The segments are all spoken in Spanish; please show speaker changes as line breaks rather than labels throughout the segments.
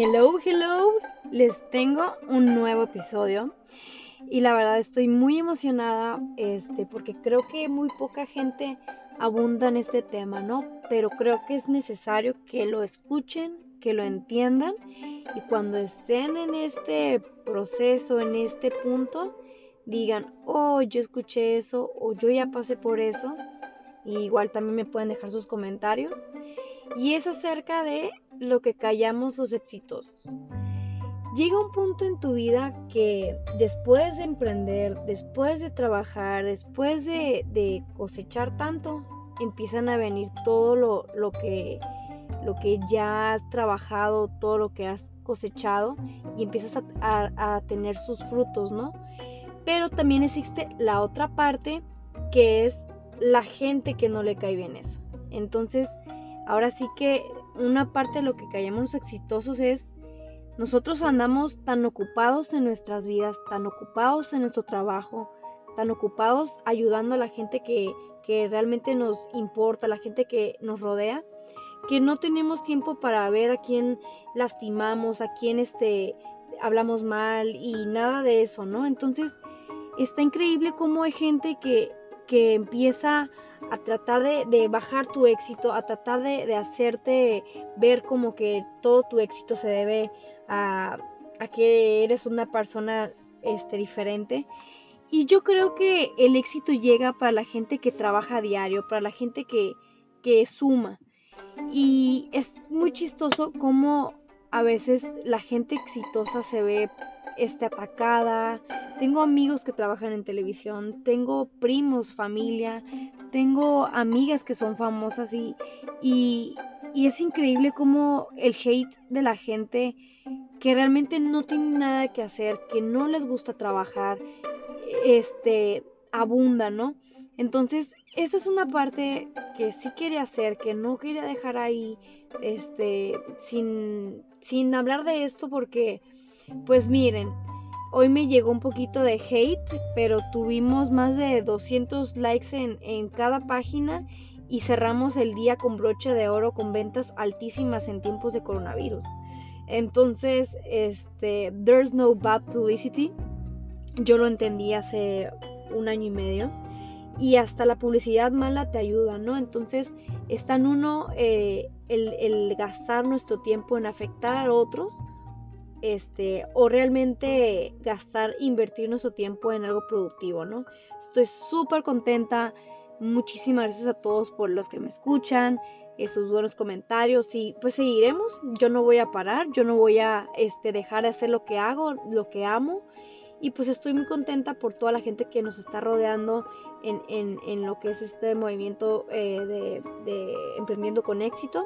Hello, hello, les tengo un nuevo episodio y la verdad estoy muy emocionada este porque creo que muy poca gente abunda en este tema, ¿no? Pero creo que es necesario que lo escuchen, que lo entiendan y cuando estén en este proceso, en este punto, digan, "Oh, yo escuché eso" o "Yo ya pasé por eso." igual también me pueden dejar sus comentarios. Y es acerca de lo que callamos los exitosos. Llega un punto en tu vida que después de emprender, después de trabajar, después de, cosechar tanto, empiezan a venir todo lo, lo, que, lo que ya has trabajado, todo lo que has cosechado y empiezas a, a tener sus frutos, ¿no? Pero también existe la otra parte que es la gente que no le cae bien eso. Entonces, ahora sí que una parte de lo que callamos exitosos es nosotros andamos tan ocupados en nuestras vidas, tan ocupados en nuestro trabajo, tan ocupados ayudando a la gente que, que realmente nos importa, la gente que nos rodea, que no tenemos tiempo para ver a quién lastimamos, a quién este, hablamos mal y nada de eso, ¿no? Entonces, está increíble cómo hay gente que que empieza a tratar de, bajar tu éxito, a tratar de, hacerte ver como que todo tu éxito se debe a, que eres una persona este, diferente. Y yo creo que el éxito llega para la gente que trabaja a diario, para la gente que, que suma. Y es muy chistoso cómo a veces la gente exitosa se ve este, atacada. Tengo amigos que trabajan en televisión, tengo primos, familia, tengo amigas que son famosas y, y, es increíble como el hate de la gente que realmente no tiene nada que hacer, que no les gusta trabajar, este, abunda, ¿no? Entonces, esta es una parte que sí quería hacer, que no quería dejar ahí, este, sin, sin hablar de esto porque pues miren, hoy me llegó un poquito de hate, pero tuvimos más de 200 likes en, cada página y cerramos el día con broche de oro con ventas altísimas en tiempos de coronavirus. Entonces, este, there's no bad publicity. Yo lo entendí hace un año y medio. Y hasta la publicidad mala te ayuda, ¿no? Entonces, está en uno eh, el, gastar nuestro tiempo en afectar a otros este, o realmente gastar, invertir nuestro tiempo en algo productivo, ¿no? Estoy súper contenta. Muchísimas gracias a todos por los que me escuchan, sus buenos comentarios y pues seguiremos. Yo no voy a parar, yo no voy a este, dejar de hacer lo que hago, lo que amo. Y pues estoy muy contenta por toda la gente que nos está rodeando en, en, lo que es este movimiento eh, de, de Emprendiendo con Éxito.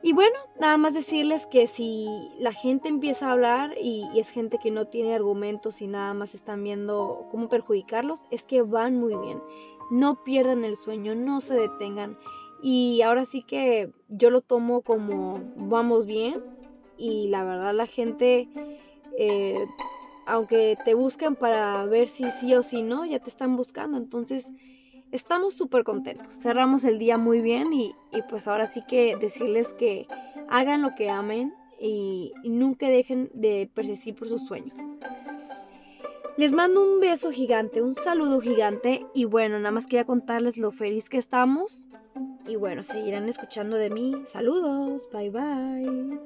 Y bueno, nada más decirles que si la gente empieza a hablar y, es gente que no tiene argumentos y nada más están viendo cómo perjudicarlos, es que van muy bien. No pierdan el sueño, no se detengan. Y ahora sí que yo lo tomo como vamos bien y la verdad la gente, eh, aunque te buscan para ver si sí o si no, ya te están buscando. Entonces estamos súper contentos. Cerramos el día muy bien y, pues ahora sí que decirles que hagan lo que amen y, y nunca dejen de persistir por sus sueños. Les mando un beso gigante, un saludo gigante y bueno, nada más quería contarles lo feliz que estamos y bueno, seguirán escuchando de mí. Saludos, bye bye.